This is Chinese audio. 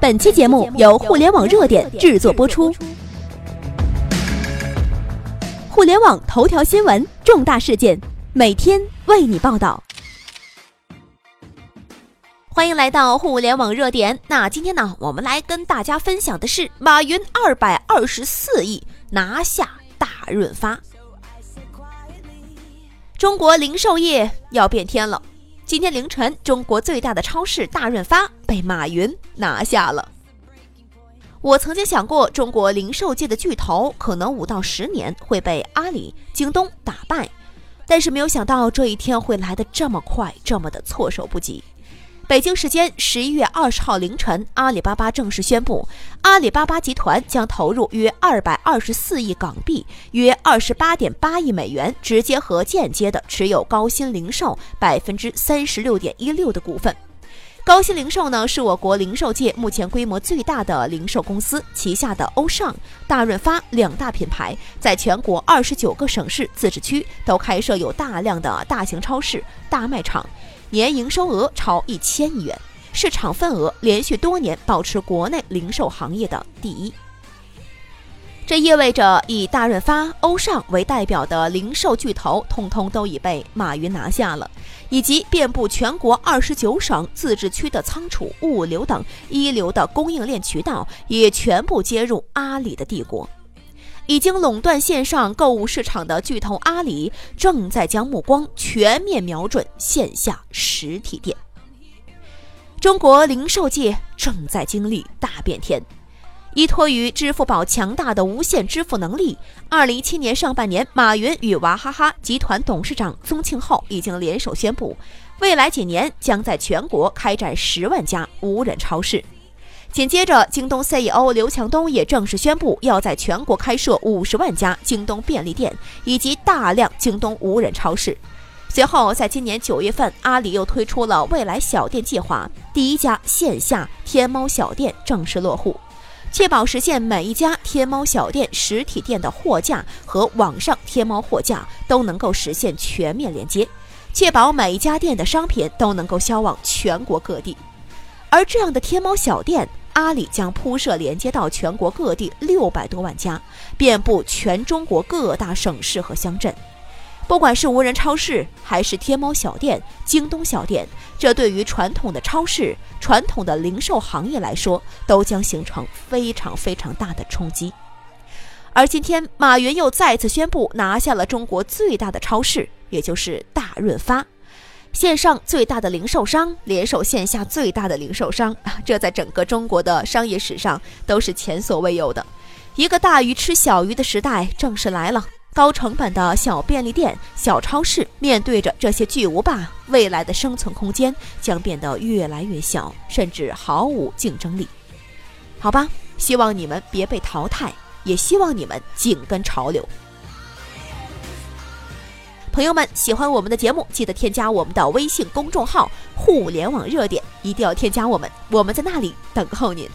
本期节目由互联网热点制作播出。互联网头条新闻，重大事件，每天为你报道。欢迎来到互联网热点。那今天呢，我们来跟大家分享的是马云二百二十四亿拿下大润发。中国零售业要变天了。今天凌晨，中国最大的超市大润发被马云拿下了。我曾经想过，中国零售界的巨头可能五到十年会被阿里、京东打败，但是没有想到这一天会来得这么快，这么的措手不及。北京时间十一月二十号凌晨，阿里巴巴正式宣布，阿里巴巴集团将投入约二百二十四亿港币，约二十八点八亿美元，直接和间接的持有高鑫零售百分之三十六点一六的股份。高新零售呢，是我国零售界目前规模最大的零售公司，旗下的欧尚、大润发两大品牌，在全国二十九个省市自治区都开设有大量的大型超市、大卖场。年营收额超一千亿元，市场份额连续多年保持国内零售行业的第一。这意味着以大润发、欧尚为代表的零售巨头，通通都已被马云拿下了，以及遍布全国二十九省自治区的仓储、物流等一流的供应链渠道，也全部接入阿里的帝国。已经垄断线上购物市场的巨头阿里，正在将目光全面瞄准线下实体店。中国零售界正在经历大变天。依托于支付宝强大的无线支付能力，二零一七年上半年，马云与娃哈哈集团董事长宗庆后已经联手宣布，未来几年将在全国开展十万家无人超市。紧接着，京东 CEO 刘强东也正式宣布，要在全国开设五十万家京东便利店以及大量京东无人超市。随后，在今年九月份，阿里又推出了未来小店计划，第一家线下天猫小店正式落户，确保实现每一家天猫小店实体店的货架和网上天猫货架都能够实现全面连接，确保每一家店的商品都能够销往全国各地。而这样的天猫小店，阿里将铺设连接到全国各地六百多万家，遍布全中国各大省市和乡镇。不管是无人超市，还是天猫小店、京东小店，这对于传统的超市、传统的零售行业来说，都将形成非常非常大的冲击。而今天，马云又再次宣布拿下了中国最大的超市，也就是大润发。线上最大的零售商联手线下最大的零售商，这在整个中国的商业史上都是前所未有的。一个大鱼吃小鱼的时代正式来了。高成本的小便利店、小超市面对着这些巨无霸，未来的生存空间将变得越来越小，甚至毫无竞争力。好吧，希望你们别被淘汰，也希望你们紧跟潮流。朋友们，喜欢我们的节目，记得添加我们的微信公众号“互联网热点”，一定要添加我们，我们在那里等候您。